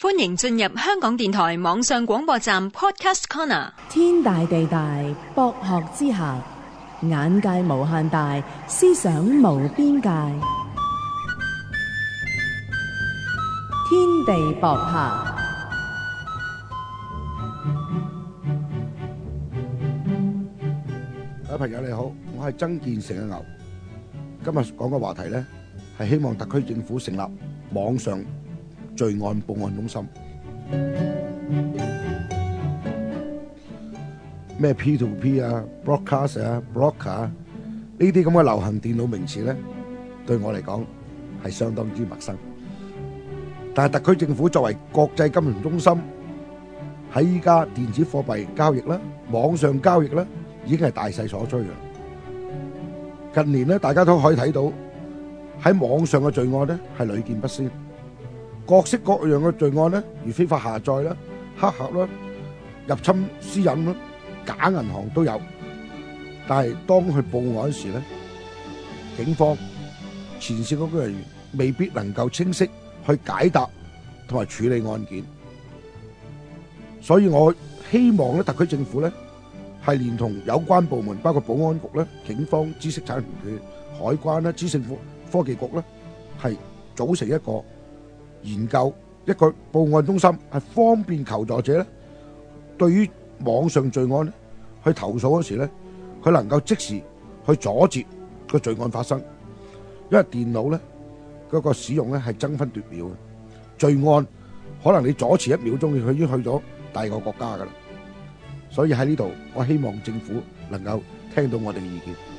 欢迎进入香港电台网上广播站 Podcast Corner。天大地大，博学之下，眼界无限大，思想无边界。天地博客。各位朋友你好，我系曾建成嘅牛。今日讲嘅话题呢，系希望特区政府成立网上。罪案報案中心，咩 P to P 啊，broadcast 啊，block 啊，呢啲咁嘅流行電腦名詞咧，對我嚟講係相當之陌生。但係特區政府作為國際金融中心，喺依家電子貨幣交易啦、網上交易啦，已經係大勢所趋啊！近年咧，大家都可以睇到喺網上嘅罪案咧係屡見不鮮。各式各样嘅罪案咧，如非法下载啦、黑客啦、入侵私隐啦、假银行都有。但系当去报案时咧，警方前线个人员未必能够清晰去解答同埋处理案件。所以我希望咧，特区政府咧系连同有关部门，包括保安局咧、警方、知识产权嘅海关啦、知政科科技局咧，系组成一个。研究一个报案中心系方便求助者咧，对于网上罪案咧，去投诉嗰时咧，佢能够即时去阻截个罪案发生，因为电脑咧嗰个使用咧系争分夺秒嘅，罪案可能你阻迟一秒钟，佢已经去咗第二个国家噶啦，所以喺呢度我希望政府能够听到我哋嘅意见。